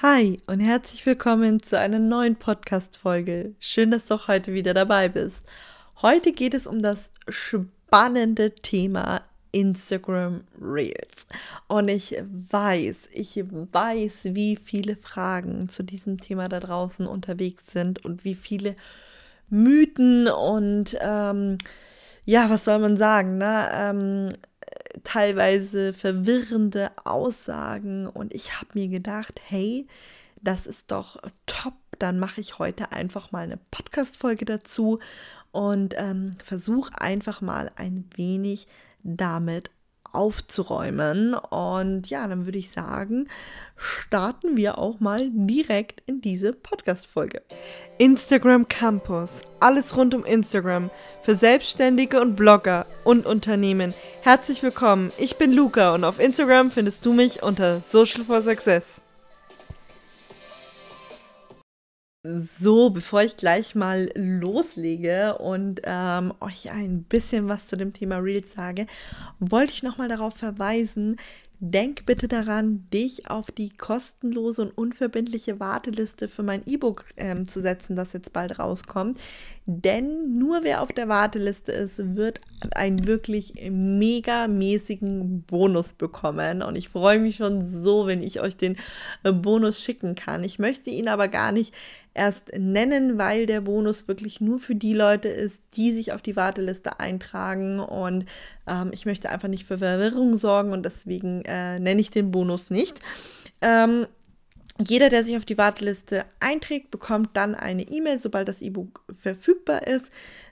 Hi und herzlich willkommen zu einer neuen Podcast-Folge. Schön, dass du auch heute wieder dabei bist. Heute geht es um das spannende Thema Instagram Reels. Und ich weiß, ich weiß, wie viele Fragen zu diesem Thema da draußen unterwegs sind und wie viele Mythen und ähm, ja, was soll man sagen, ne? Ähm, teilweise verwirrende Aussagen. Und ich habe mir gedacht, hey, das ist doch top, dann mache ich heute einfach mal eine Podcast-Folge dazu und ähm, versuche einfach mal ein wenig damit aufzuräumen. Und ja, dann würde ich sagen, starten wir auch mal direkt in diese Podcast-Folge. Instagram Campus. Alles rund um Instagram. Für Selbstständige und Blogger und Unternehmen. Herzlich willkommen. Ich bin Luca und auf Instagram findest du mich unter Social for Success. So, bevor ich gleich mal loslege und ähm, euch ein bisschen was zu dem Thema Reels sage, wollte ich nochmal darauf verweisen, Denk bitte daran, dich auf die kostenlose und unverbindliche Warteliste für mein E-Book ähm, zu setzen, das jetzt bald rauskommt. Denn nur wer auf der Warteliste ist, wird einen wirklich megamäßigen Bonus bekommen. Und ich freue mich schon so, wenn ich euch den äh, Bonus schicken kann. Ich möchte ihn aber gar nicht erst nennen, weil der Bonus wirklich nur für die Leute ist, die sich auf die Warteliste eintragen. Und ähm, ich möchte einfach nicht für Verwirrung sorgen und deswegen äh, nenne ich den Bonus nicht. Ähm, jeder, der sich auf die Warteliste einträgt, bekommt dann eine E-Mail, sobald das E-Book verfügbar ist,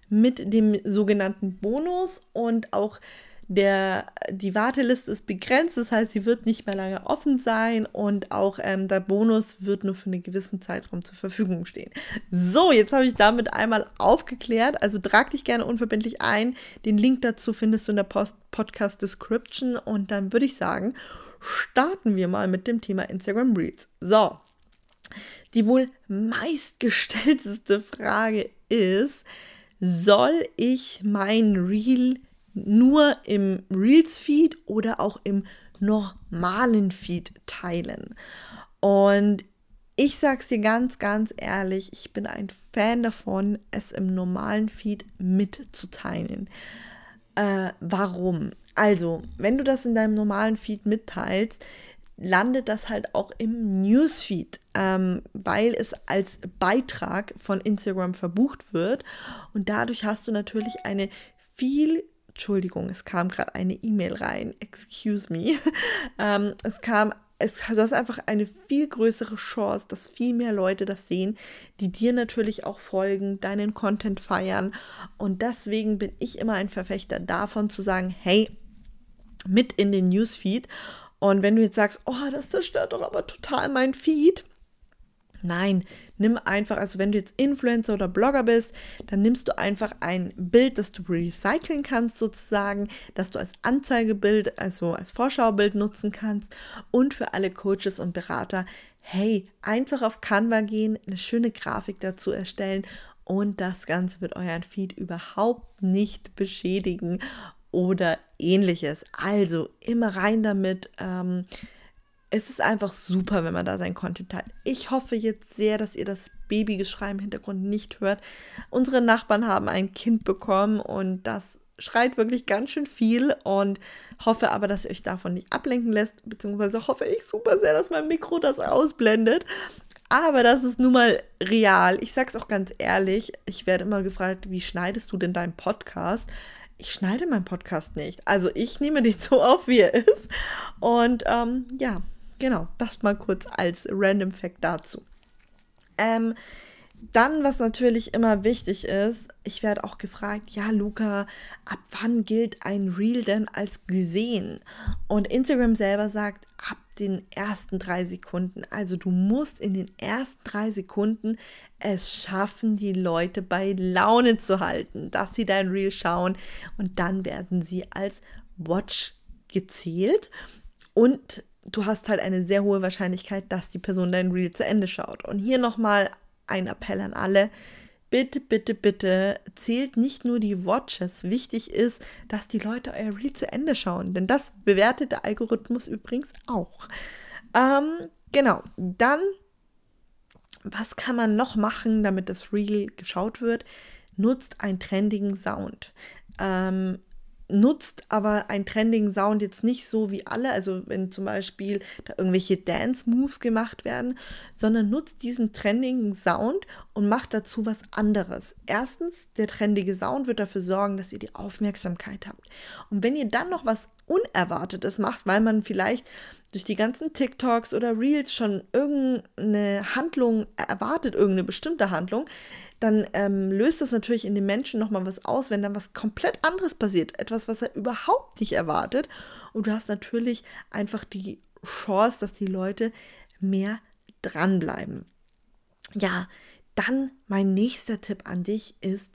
mit dem sogenannten Bonus und auch der, die Warteliste ist begrenzt, das heißt, sie wird nicht mehr lange offen sein und auch ähm, der Bonus wird nur für einen gewissen Zeitraum zur Verfügung stehen. So, jetzt habe ich damit einmal aufgeklärt. Also trag dich gerne unverbindlich ein. Den Link dazu findest du in der Post Podcast Description und dann würde ich sagen, starten wir mal mit dem Thema Instagram Reels. So, die wohl meistgestellteste Frage ist, soll ich mein Reel nur im Reels-Feed oder auch im normalen Feed teilen. Und ich sag's dir ganz, ganz ehrlich, ich bin ein Fan davon, es im normalen Feed mitzuteilen. Äh, warum? Also, wenn du das in deinem normalen Feed mitteilst, landet das halt auch im Newsfeed, ähm, weil es als Beitrag von Instagram verbucht wird. Und dadurch hast du natürlich eine viel Entschuldigung, es kam gerade eine E-Mail rein. Excuse me. ähm, es kam, es, du hast einfach eine viel größere Chance, dass viel mehr Leute das sehen, die dir natürlich auch folgen, deinen Content feiern. Und deswegen bin ich immer ein Verfechter davon zu sagen, hey, mit in den Newsfeed. Und wenn du jetzt sagst, oh, das zerstört doch aber total mein Feed, Nein, nimm einfach, also wenn du jetzt Influencer oder Blogger bist, dann nimmst du einfach ein Bild, das du recyceln kannst sozusagen, das du als Anzeigebild, also als Vorschaubild nutzen kannst und für alle Coaches und Berater, hey, einfach auf Canva gehen, eine schöne Grafik dazu erstellen und das Ganze wird euren Feed überhaupt nicht beschädigen oder ähnliches. Also immer rein damit. Ähm, es ist einfach super, wenn man da sein Content teilt. Ich hoffe jetzt sehr, dass ihr das Babygeschrei im Hintergrund nicht hört. Unsere Nachbarn haben ein Kind bekommen und das schreit wirklich ganz schön viel und hoffe aber, dass ihr euch davon nicht ablenken lässt, beziehungsweise hoffe ich super sehr, dass mein Mikro das ausblendet. Aber das ist nun mal real. Ich sag's auch ganz ehrlich, ich werde immer gefragt, wie schneidest du denn deinen Podcast? Ich schneide meinen Podcast nicht. Also ich nehme den so auf, wie er ist. Und ähm, ja, Genau, das mal kurz als Random Fact dazu. Ähm, dann, was natürlich immer wichtig ist, ich werde auch gefragt, ja, Luca, ab wann gilt ein Reel denn als gesehen? Und Instagram selber sagt, ab den ersten drei Sekunden. Also du musst in den ersten drei Sekunden es schaffen, die Leute bei Laune zu halten, dass sie dein Reel schauen und dann werden sie als Watch gezählt. Und du hast halt eine sehr hohe Wahrscheinlichkeit, dass die Person dein Reel zu Ende schaut. Und hier nochmal ein Appell an alle. Bitte, bitte, bitte zählt nicht nur die Watches. Wichtig ist, dass die Leute euer Reel zu Ende schauen. Denn das bewertet der Algorithmus übrigens auch. Ähm, genau, dann, was kann man noch machen, damit das Reel geschaut wird? Nutzt einen trendigen Sound. Ähm, nutzt aber einen trendigen Sound jetzt nicht so wie alle, also wenn zum Beispiel da irgendwelche Dance-Moves gemacht werden, sondern nutzt diesen trendigen Sound und macht dazu was anderes. Erstens, der trendige Sound wird dafür sorgen, dass ihr die Aufmerksamkeit habt. Und wenn ihr dann noch was Unerwartetes macht, weil man vielleicht durch die ganzen TikToks oder Reels schon irgendeine Handlung erwartet, irgendeine bestimmte Handlung, dann ähm, löst das natürlich in den Menschen nochmal was aus, wenn dann was komplett anderes passiert. Etwas, was er überhaupt nicht erwartet. Und du hast natürlich einfach die Chance, dass die Leute mehr dranbleiben. Ja, dann mein nächster Tipp an dich ist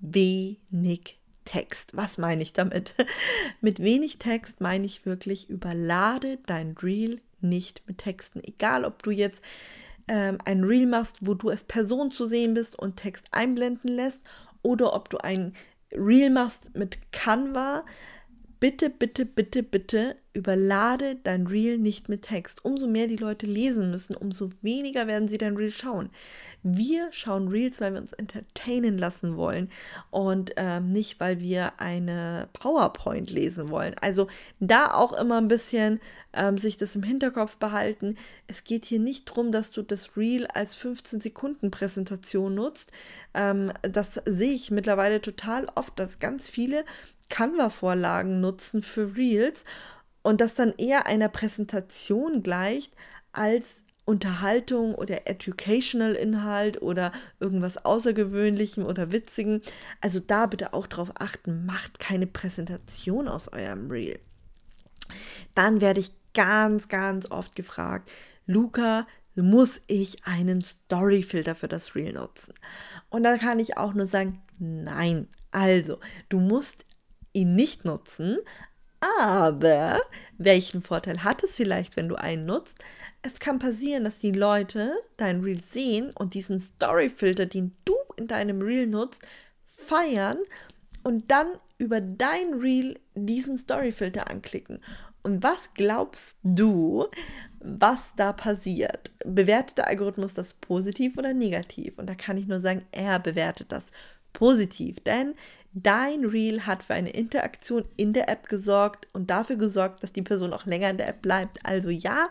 wenig Text. Was meine ich damit? mit wenig Text meine ich wirklich, überlade dein Reel nicht mit Texten. Egal, ob du jetzt ähm, ein Reel machst, wo du als Person zu sehen bist und Text einblenden lässt, oder ob du ein Reel machst mit Canva, bitte, bitte, bitte, bitte überlade dein Reel nicht mit Text. Umso mehr die Leute lesen müssen, umso weniger werden sie dein Reel schauen. Wir schauen Reels, weil wir uns entertainen lassen wollen und ähm, nicht, weil wir eine PowerPoint lesen wollen. Also da auch immer ein bisschen ähm, sich das im Hinterkopf behalten. Es geht hier nicht darum, dass du das Reel als 15 Sekunden Präsentation nutzt. Ähm, das sehe ich mittlerweile total oft, dass ganz viele Canva-Vorlagen nutzen für Reels und das dann eher einer Präsentation gleicht als Unterhaltung oder Educational Inhalt oder irgendwas Außergewöhnlichem oder Witzigem. Also da bitte auch drauf achten, macht keine Präsentation aus eurem Reel. Dann werde ich ganz, ganz oft gefragt, Luca, muss ich einen Storyfilter für das Reel nutzen? Und da kann ich auch nur sagen, nein. Also, du musst ihn nicht nutzen, aber welchen Vorteil hat es vielleicht, wenn du einen nutzt? Es kann passieren, dass die Leute dein Reel sehen und diesen Storyfilter, den du in deinem Reel nutzt, feiern und dann über dein Reel diesen Storyfilter anklicken. Und was glaubst du, was da passiert? Bewertet der Algorithmus das positiv oder negativ? Und da kann ich nur sagen, er bewertet das positiv, denn dein Reel hat für eine Interaktion in der App gesorgt und dafür gesorgt, dass die Person auch länger in der App bleibt. Also ja,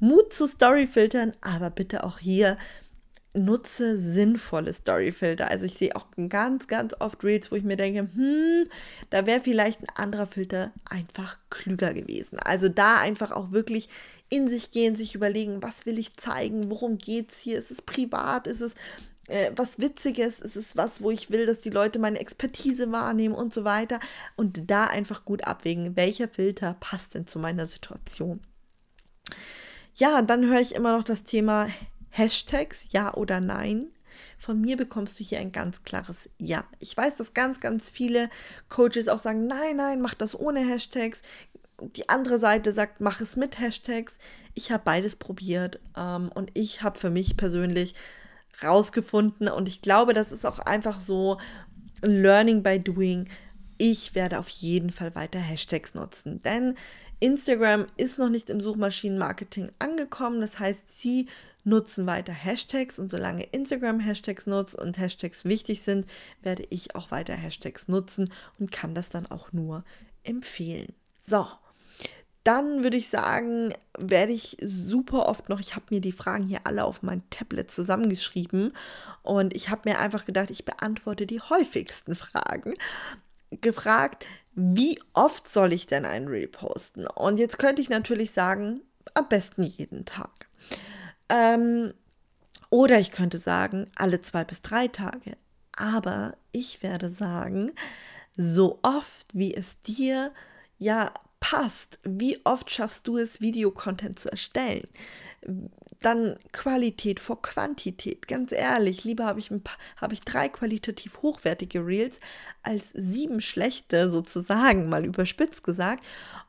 Mut zu Storyfiltern, aber bitte auch hier nutze sinnvolle Storyfilter. Also ich sehe auch ganz, ganz oft Reels, wo ich mir denke, hm, da wäre vielleicht ein anderer Filter einfach klüger gewesen. Also da einfach auch wirklich in sich gehen, sich überlegen, was will ich zeigen, worum geht es hier, ist es privat, ist es äh, was Witziges, ist es was, wo ich will, dass die Leute meine Expertise wahrnehmen und so weiter. Und da einfach gut abwägen, welcher Filter passt denn zu meiner Situation. Ja, dann höre ich immer noch das Thema Hashtags, ja oder nein. Von mir bekommst du hier ein ganz klares Ja. Ich weiß, dass ganz, ganz viele Coaches auch sagen, nein, nein, mach das ohne Hashtags. Die andere Seite sagt, mach es mit Hashtags. Ich habe beides probiert ähm, und ich habe für mich persönlich rausgefunden und ich glaube, das ist auch einfach so Learning by Doing. Ich werde auf jeden Fall weiter Hashtags nutzen, denn Instagram ist noch nicht im Suchmaschinenmarketing angekommen. Das heißt, sie nutzen weiter Hashtags und solange Instagram Hashtags nutzt und Hashtags wichtig sind, werde ich auch weiter Hashtags nutzen und kann das dann auch nur empfehlen. So, dann würde ich sagen, werde ich super oft noch, ich habe mir die Fragen hier alle auf mein Tablet zusammengeschrieben und ich habe mir einfach gedacht, ich beantworte die häufigsten Fragen. Gefragt, wie oft soll ich denn einen Reel posten? Und jetzt könnte ich natürlich sagen, am besten jeden Tag. Ähm, oder ich könnte sagen, alle zwei bis drei Tage. Aber ich werde sagen, so oft wie es dir ja passt, wie oft schaffst du es, Videocontent zu erstellen? Dann Qualität vor Quantität. Ganz ehrlich, lieber habe ich, hab ich drei qualitativ hochwertige Reels als sieben schlechte, sozusagen, mal überspitzt gesagt.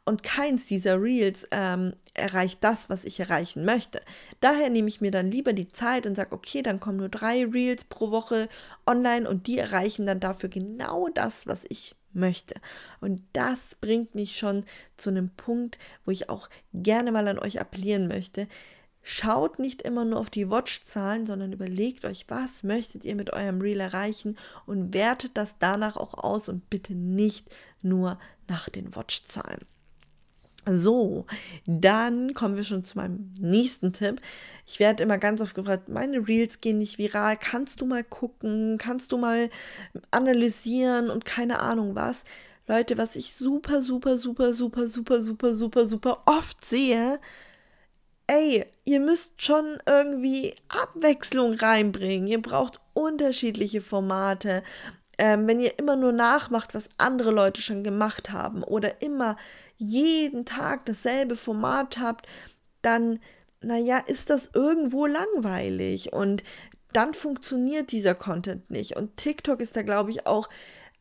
Und keins dieser Reels ähm, erreicht das, was ich erreichen möchte. Daher nehme ich mir dann lieber die Zeit und sage, okay, dann kommen nur drei Reels pro Woche online und die erreichen dann dafür genau das, was ich möchte. Und das bringt mich schon zu einem Punkt, wo ich auch gerne mal an euch appellieren möchte. Schaut nicht immer nur auf die Watch-Zahlen, sondern überlegt euch, was möchtet ihr mit eurem Reel erreichen und wertet das danach auch aus und bitte nicht nur nach den Watch-Zahlen. So, dann kommen wir schon zu meinem nächsten Tipp. Ich werde immer ganz oft gefragt, meine Reels gehen nicht viral. Kannst du mal gucken? Kannst du mal analysieren und keine Ahnung was? Leute, was ich super, super, super, super, super, super, super, super oft sehe, ey, ihr müsst schon irgendwie Abwechslung reinbringen. Ihr braucht unterschiedliche Formate. Ähm, wenn ihr immer nur nachmacht, was andere Leute schon gemacht haben oder immer jeden Tag dasselbe Format habt, dann, naja, ist das irgendwo langweilig und dann funktioniert dieser Content nicht. Und TikTok ist da, glaube ich, auch,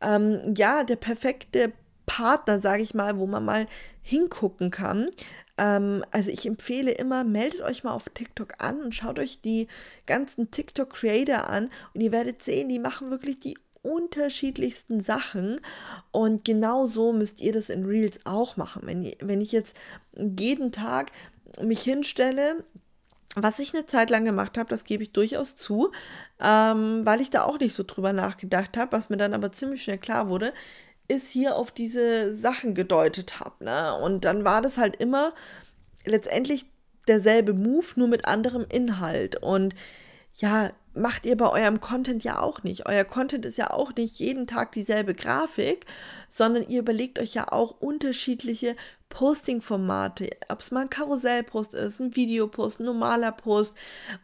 ähm, ja, der perfekte Partner, sage ich mal, wo man mal hingucken kann. Ähm, also ich empfehle immer, meldet euch mal auf TikTok an und schaut euch die ganzen TikTok-Creator an und ihr werdet sehen, die machen wirklich die unterschiedlichsten Sachen und genau so müsst ihr das in Reels auch machen. Wenn, wenn ich jetzt jeden Tag mich hinstelle, was ich eine Zeit lang gemacht habe, das gebe ich durchaus zu, ähm, weil ich da auch nicht so drüber nachgedacht habe, was mir dann aber ziemlich schnell klar wurde, ist hier auf diese Sachen gedeutet habe. Ne? Und dann war das halt immer letztendlich derselbe Move, nur mit anderem Inhalt. Und ja, macht ihr bei eurem Content ja auch nicht. Euer Content ist ja auch nicht jeden Tag dieselbe Grafik, sondern ihr überlegt euch ja auch unterschiedliche Posting-Formate, ob es mal ein Karussellpost ist, ein Videopost, ein normaler Post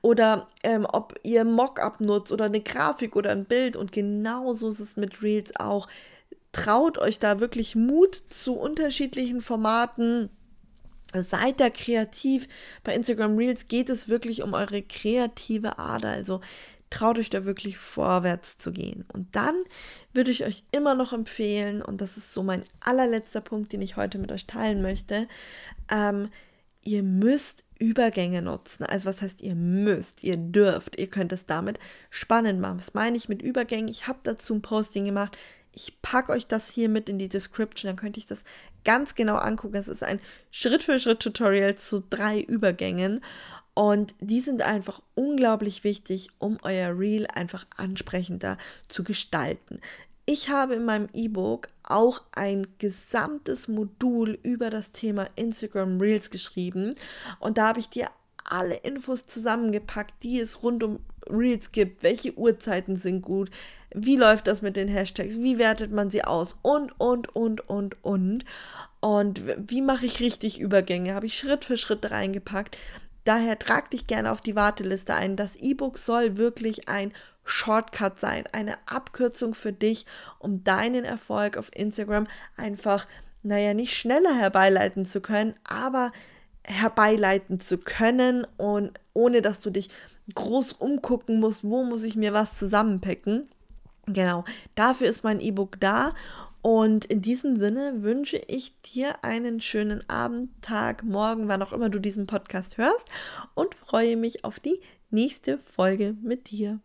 oder ähm, ob ihr Mockup nutzt oder eine Grafik oder ein Bild und genauso ist es mit Reels auch. Traut euch da wirklich Mut zu unterschiedlichen Formaten Seid da kreativ. Bei Instagram Reels geht es wirklich um eure kreative Ader. Also traut euch da wirklich vorwärts zu gehen. Und dann würde ich euch immer noch empfehlen, und das ist so mein allerletzter Punkt, den ich heute mit euch teilen möchte, ähm, ihr müsst Übergänge nutzen. Also was heißt ihr müsst, ihr dürft, ihr könnt es damit spannend machen. Was meine ich mit Übergängen? Ich habe dazu ein Posting gemacht. Ich packe euch das hier mit in die Description, dann könnte ich das ganz genau angucken. Es ist ein Schritt-für-Schritt-Tutorial zu drei Übergängen und die sind einfach unglaublich wichtig, um euer Reel einfach ansprechender zu gestalten. Ich habe in meinem E-Book auch ein gesamtes Modul über das Thema Instagram Reels geschrieben und da habe ich dir alle Infos zusammengepackt, die es rund um Reels gibt, welche Uhrzeiten sind gut, wie läuft das mit den Hashtags, wie wertet man sie aus und, und, und, und, und. Und wie mache ich richtig Übergänge, habe ich Schritt für Schritt reingepackt. Daher trag dich gerne auf die Warteliste ein. Das E-Book soll wirklich ein Shortcut sein, eine Abkürzung für dich, um deinen Erfolg auf Instagram einfach, naja, nicht schneller herbeileiten zu können, aber herbeileiten zu können und ohne dass du dich groß umgucken musst, wo muss ich mir was zusammenpacken. Genau, dafür ist mein E-Book da. Und in diesem Sinne wünsche ich dir einen schönen Abend, Tag, Morgen, wann auch immer du diesen Podcast hörst und freue mich auf die nächste Folge mit dir.